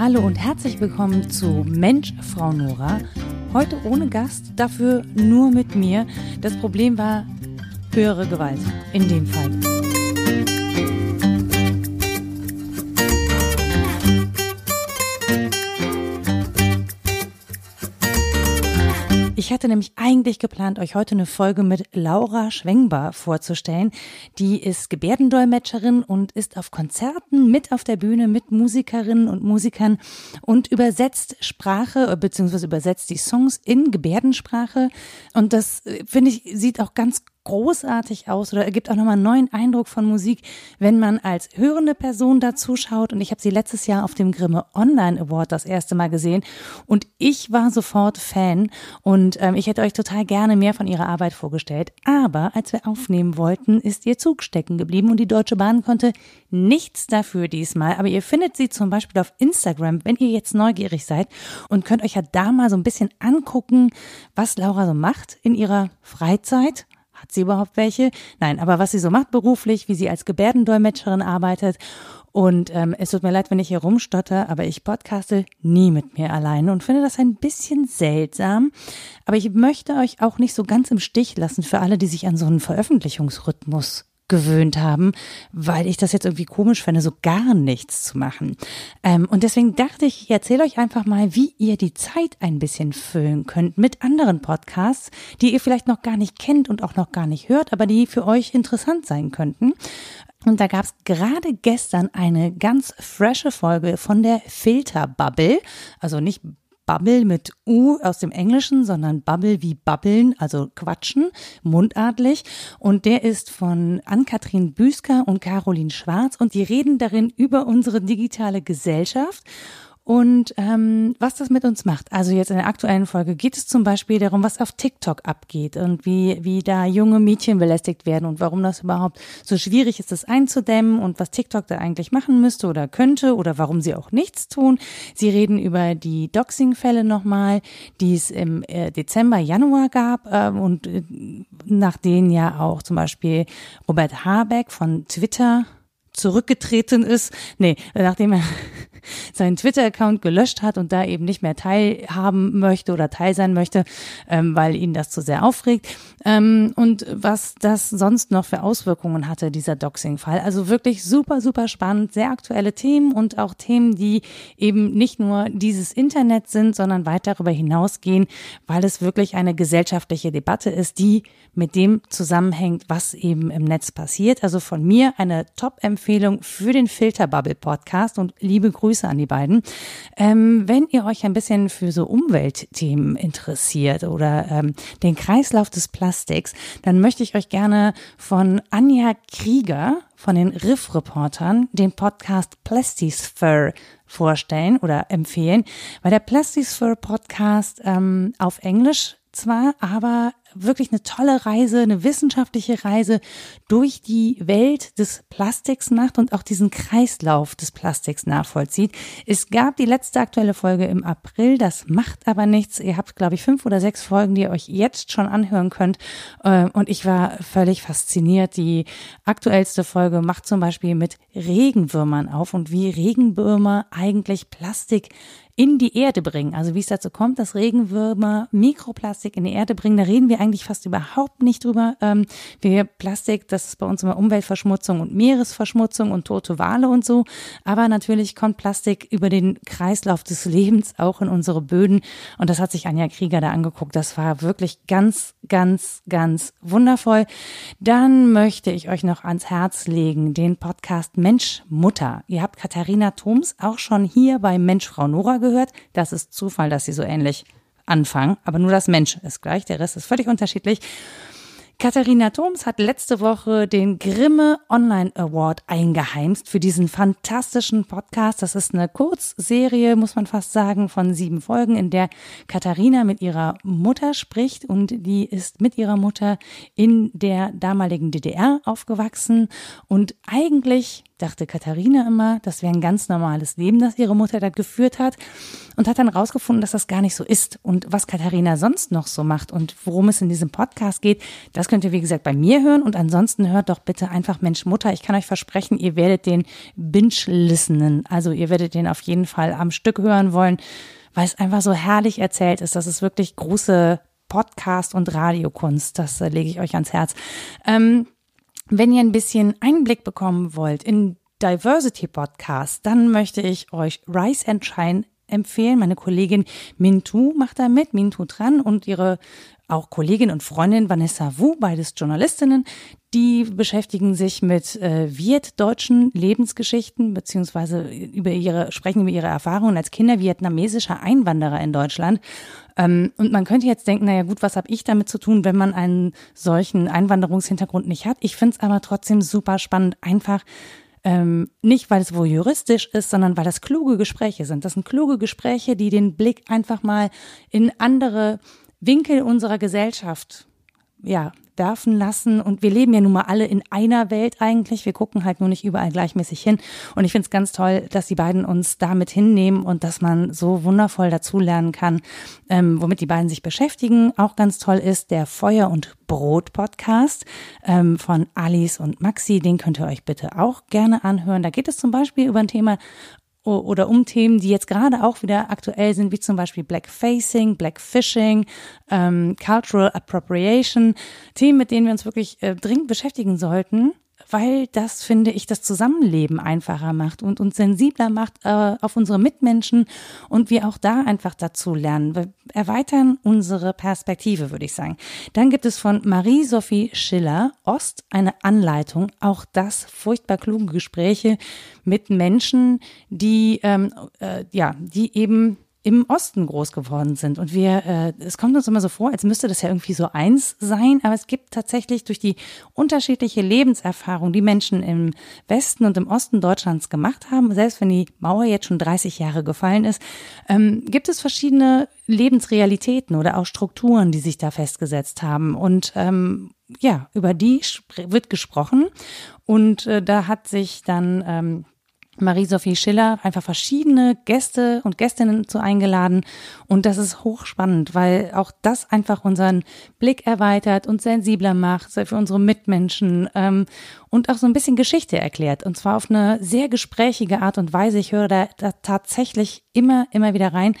Hallo und herzlich willkommen zu Mensch, Frau Nora. Heute ohne Gast, dafür nur mit mir. Das Problem war höhere Gewalt in dem Fall. Ich hatte nämlich eigentlich geplant, euch heute eine Folge mit Laura Schwengbar vorzustellen. Die ist Gebärdendolmetscherin und ist auf Konzerten mit auf der Bühne mit Musikerinnen und Musikern und übersetzt Sprache bzw. übersetzt die Songs in Gebärdensprache. Und das, äh, finde ich, sieht auch ganz großartig aus oder ergibt auch nochmal einen neuen Eindruck von Musik, wenn man als hörende Person dazu schaut. Und ich habe sie letztes Jahr auf dem Grimme Online Award das erste Mal gesehen und ich war sofort Fan und ähm, ich hätte euch total gerne mehr von ihrer Arbeit vorgestellt. Aber als wir aufnehmen wollten, ist ihr Zug stecken geblieben und die Deutsche Bahn konnte nichts dafür diesmal. Aber ihr findet sie zum Beispiel auf Instagram, wenn ihr jetzt neugierig seid und könnt euch ja da mal so ein bisschen angucken, was Laura so macht in ihrer Freizeit hat sie überhaupt welche? Nein, aber was sie so macht beruflich, wie sie als Gebärdendolmetscherin arbeitet. Und ähm, es tut mir leid, wenn ich hier rumstotter, aber ich podcaste nie mit mir alleine und finde das ein bisschen seltsam. Aber ich möchte euch auch nicht so ganz im Stich lassen für alle, die sich an so einen Veröffentlichungsrhythmus gewöhnt haben, weil ich das jetzt irgendwie komisch fände, so gar nichts zu machen. Ähm, und deswegen dachte ich, ich erzähle euch einfach mal, wie ihr die Zeit ein bisschen füllen könnt mit anderen Podcasts, die ihr vielleicht noch gar nicht kennt und auch noch gar nicht hört, aber die für euch interessant sein könnten. Und da gab es gerade gestern eine ganz frische Folge von der Filterbubble, also nicht Bubble mit U aus dem Englischen, sondern Bubble wie Babbeln, also Quatschen, mundartlich. Und der ist von Ann-Kathrin Büsker und Caroline Schwarz und die reden darin über unsere digitale Gesellschaft und ähm, was das mit uns macht. Also jetzt in der aktuellen Folge geht es zum Beispiel darum, was auf TikTok abgeht und wie, wie da junge Mädchen belästigt werden und warum das überhaupt so schwierig ist, das einzudämmen und was TikTok da eigentlich machen müsste oder könnte oder warum sie auch nichts tun. Sie reden über die Doxing-Fälle nochmal, die es im äh, Dezember, Januar gab äh, und äh, nach denen ja auch zum Beispiel Robert Habeck von Twitter zurückgetreten ist. Nee, nachdem er seinen Twitter-Account gelöscht hat und da eben nicht mehr teilhaben möchte oder teil sein möchte, ähm, weil ihn das zu sehr aufregt. Ähm, und was das sonst noch für Auswirkungen hatte, dieser Doxing-Fall. Also wirklich super, super spannend, sehr aktuelle Themen und auch Themen, die eben nicht nur dieses Internet sind, sondern weit darüber hinausgehen, weil es wirklich eine gesellschaftliche Debatte ist, die mit dem zusammenhängt, was eben im Netz passiert. Also von mir eine Top-Empfehlung für den Filterbubble Podcast und liebe Grüße an die beiden. Ähm, wenn ihr euch ein bisschen für so Umweltthemen interessiert oder ähm, den Kreislauf des Plastiks, dann möchte ich euch gerne von Anja Krieger von den Riff-Reportern den Podcast Plastisphere vorstellen oder empfehlen, weil der Plastisphere Podcast ähm, auf Englisch zwar, aber wirklich eine tolle Reise, eine wissenschaftliche Reise durch die Welt des Plastiks macht und auch diesen Kreislauf des Plastiks nachvollzieht. Es gab die letzte aktuelle Folge im April, das macht aber nichts. Ihr habt, glaube ich, fünf oder sechs Folgen, die ihr euch jetzt schon anhören könnt. Äh, und ich war völlig fasziniert. Die aktuellste Folge macht zum Beispiel mit Regenwürmern auf und wie Regenwürmer eigentlich Plastik in die Erde bringen. Also wie es dazu kommt, dass Regenwürmer Mikroplastik in die Erde bringen, da reden wir eigentlich fast überhaupt nicht drüber. Ähm, wir Plastik, das ist bei uns immer Umweltverschmutzung und Meeresverschmutzung und tote Wale und so. Aber natürlich kommt Plastik über den Kreislauf des Lebens auch in unsere Böden. Und das hat sich Anja Krieger da angeguckt. Das war wirklich ganz, ganz, ganz wundervoll. Dann möchte ich euch noch ans Herz legen, den Podcast Mensch Mutter. Ihr habt Katharina Thoms auch schon hier bei Mensch Frau Nora gehört. Das ist Zufall, dass sie so ähnlich anfangen. Aber nur das Mensch ist gleich, der Rest ist völlig unterschiedlich. Katharina Thoms hat letzte Woche den Grimme Online Award eingeheimst für diesen fantastischen Podcast. Das ist eine Kurzserie, muss man fast sagen, von sieben Folgen, in der Katharina mit ihrer Mutter spricht und die ist mit ihrer Mutter in der damaligen DDR aufgewachsen und eigentlich dachte Katharina immer, das wäre ein ganz normales Leben, das ihre Mutter da geführt hat und hat dann rausgefunden, dass das gar nicht so ist. Und was Katharina sonst noch so macht und worum es in diesem Podcast geht, das könnt ihr wie gesagt bei mir hören und ansonsten hört doch bitte einfach Mensch Mutter. Ich kann euch versprechen, ihr werdet den binge-listenen, also ihr werdet den auf jeden Fall am Stück hören wollen, weil es einfach so herrlich erzählt ist. Das ist wirklich große Podcast- und Radiokunst. Das äh, lege ich euch ans Herz. Ähm, wenn ihr ein bisschen Einblick bekommen wollt in Diversity Podcast, dann möchte ich euch Rise and Shine empfehlen. Meine Kollegin Mintu macht da mit, Mintu dran und ihre auch Kollegin und Freundin Vanessa Wu, beides Journalistinnen, die beschäftigen sich mit äh, vietdeutschen Lebensgeschichten beziehungsweise über ihre sprechen über ihre Erfahrungen als Kinder vietnamesischer Einwanderer in Deutschland. Ähm, und man könnte jetzt denken, naja gut, was habe ich damit zu tun, wenn man einen solchen Einwanderungshintergrund nicht hat? Ich finde es aber trotzdem super spannend, einfach ähm, nicht, weil es wohl juristisch ist, sondern weil das kluge Gespräche sind. Das sind kluge Gespräche, die den Blick einfach mal in andere Winkel unserer Gesellschaft ja, werfen lassen. Und wir leben ja nun mal alle in einer Welt eigentlich. Wir gucken halt nur nicht überall gleichmäßig hin. Und ich finde es ganz toll, dass die beiden uns damit hinnehmen und dass man so wundervoll dazulernen kann, ähm, womit die beiden sich beschäftigen. Auch ganz toll ist der Feuer und Brot Podcast ähm, von Alice und Maxi. Den könnt ihr euch bitte auch gerne anhören. Da geht es zum Beispiel über ein Thema oder um Themen, die jetzt gerade auch wieder aktuell sind, wie zum Beispiel Blackfacing, Blackfishing, ähm, Cultural Appropriation, Themen, mit denen wir uns wirklich äh, dringend beschäftigen sollten weil das, finde ich, das Zusammenleben einfacher macht und uns sensibler macht äh, auf unsere Mitmenschen und wir auch da einfach dazu lernen. Wir erweitern unsere Perspektive, würde ich sagen. Dann gibt es von Marie-Sophie Schiller Ost eine Anleitung, auch das furchtbar kluge Gespräche mit Menschen, die ähm, äh, ja, die eben im Osten groß geworden sind. Und wir, äh, es kommt uns immer so vor, als müsste das ja irgendwie so eins sein, aber es gibt tatsächlich durch die unterschiedliche Lebenserfahrung, die Menschen im Westen und im Osten Deutschlands gemacht haben, selbst wenn die Mauer jetzt schon 30 Jahre gefallen ist, ähm, gibt es verschiedene Lebensrealitäten oder auch Strukturen, die sich da festgesetzt haben. Und ähm, ja, über die wird gesprochen. Und äh, da hat sich dann ähm, Marie-Sophie Schiller einfach verschiedene Gäste und Gästinnen zu eingeladen. Und das ist hochspannend, weil auch das einfach unseren Blick erweitert und sensibler macht für unsere Mitmenschen ähm, und auch so ein bisschen Geschichte erklärt. Und zwar auf eine sehr gesprächige Art und Weise. Ich höre da, da tatsächlich immer, immer wieder rein.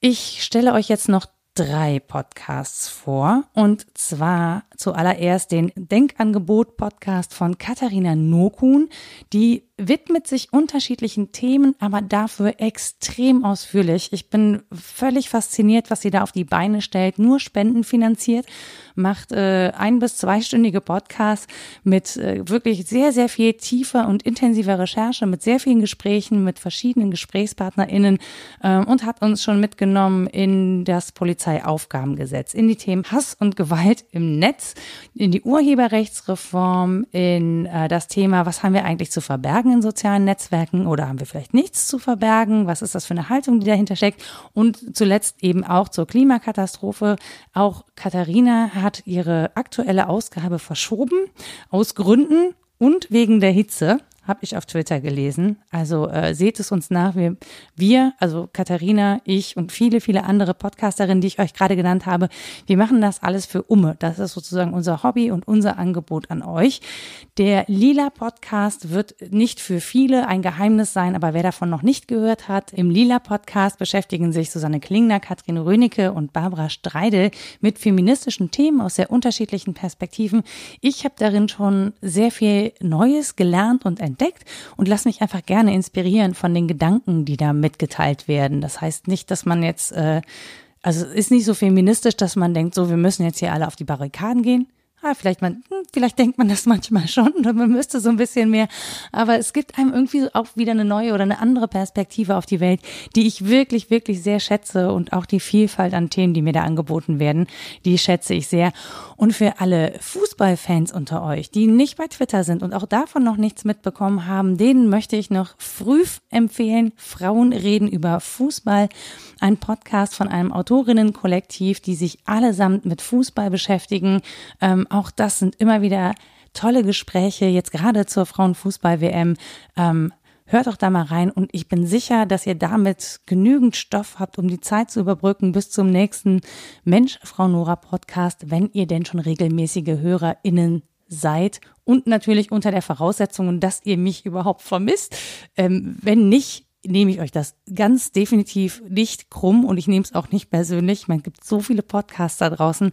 Ich stelle euch jetzt noch drei Podcasts vor. Und zwar zuallererst den Denkangebot-Podcast von Katharina Nokun. Die widmet sich unterschiedlichen Themen, aber dafür extrem ausführlich. Ich bin völlig fasziniert, was sie da auf die Beine stellt. Nur spendenfinanziert, macht äh, ein- bis zweistündige Podcasts mit äh, wirklich sehr, sehr viel tiefer und intensiver Recherche, mit sehr vielen Gesprächen, mit verschiedenen GesprächspartnerInnen äh, und hat uns schon mitgenommen in das Polizeiaufgabengesetz, in die Themen Hass und Gewalt im Netz, in die Urheberrechtsreform, in äh, das Thema, was haben wir eigentlich zu verbergen verbergen in sozialen Netzwerken oder haben wir vielleicht nichts zu verbergen? Was ist das für eine Haltung, die dahinter steckt? Und zuletzt eben auch zur Klimakatastrophe. Auch Katharina hat ihre aktuelle Ausgabe verschoben aus Gründen und wegen der Hitze habe ich auf Twitter gelesen. Also äh, seht es uns nach. Wir, wir, also Katharina, ich und viele, viele andere Podcasterinnen, die ich euch gerade genannt habe, wir machen das alles für Umme. Das ist sozusagen unser Hobby und unser Angebot an euch. Der Lila Podcast wird nicht für viele ein Geheimnis sein, aber wer davon noch nicht gehört hat, im Lila Podcast beschäftigen sich Susanne Klingner, Katrin Rönecke und Barbara Streidel mit feministischen Themen aus sehr unterschiedlichen Perspektiven. Ich habe darin schon sehr viel Neues gelernt und entdeckt entdeckt und lass mich einfach gerne inspirieren von den Gedanken, die da mitgeteilt werden. Das heißt nicht, dass man jetzt, äh, also ist nicht so feministisch, dass man denkt, so, wir müssen jetzt hier alle auf die Barrikaden gehen. Ah, vielleicht man, hm, vielleicht denkt man das manchmal schon, oder man müsste so ein bisschen mehr. Aber es gibt einem irgendwie auch wieder eine neue oder eine andere Perspektive auf die Welt, die ich wirklich, wirklich sehr schätze und auch die Vielfalt an Themen, die mir da angeboten werden, die schätze ich sehr. Und für alle Fußballfans unter euch, die nicht bei Twitter sind und auch davon noch nichts mitbekommen haben, denen möchte ich noch früh empfehlen. Frauen reden über Fußball. Ein Podcast von einem Autorinnenkollektiv, die sich allesamt mit Fußball beschäftigen. Ähm, auch das sind immer wieder tolle Gespräche, jetzt gerade zur Frauenfußball-WM. Ähm, hört doch da mal rein und ich bin sicher, dass ihr damit genügend Stoff habt, um die Zeit zu überbrücken bis zum nächsten Mensch, Frau Nora Podcast, wenn ihr denn schon regelmäßige HörerInnen seid und natürlich unter der Voraussetzung, dass ihr mich überhaupt vermisst. Ähm, wenn nicht, nehme ich euch das ganz definitiv nicht krumm und ich nehme es auch nicht persönlich. Man gibt so viele Podcasts da draußen.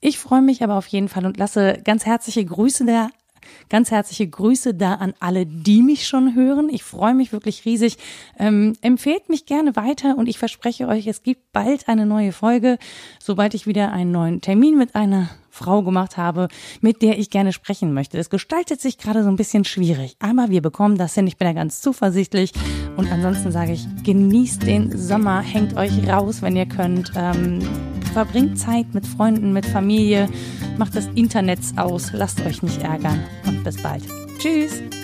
Ich freue mich aber auf jeden Fall und lasse ganz herzliche Grüße da Ganz herzliche Grüße da an alle, die mich schon hören. Ich freue mich wirklich riesig. Ähm, empfehlt mich gerne weiter und ich verspreche euch, es gibt bald eine neue Folge, sobald ich wieder einen neuen Termin mit einer Frau gemacht habe, mit der ich gerne sprechen möchte. Es gestaltet sich gerade so ein bisschen schwierig, aber wir bekommen das hin. Ich bin da ganz zuversichtlich. Und ansonsten sage ich, genießt den Sommer, hängt euch raus, wenn ihr könnt. Ähm, verbringt Zeit mit Freunden, mit Familie, macht das Internet aus, lasst euch nicht ärgern und bis bald. Tschüss!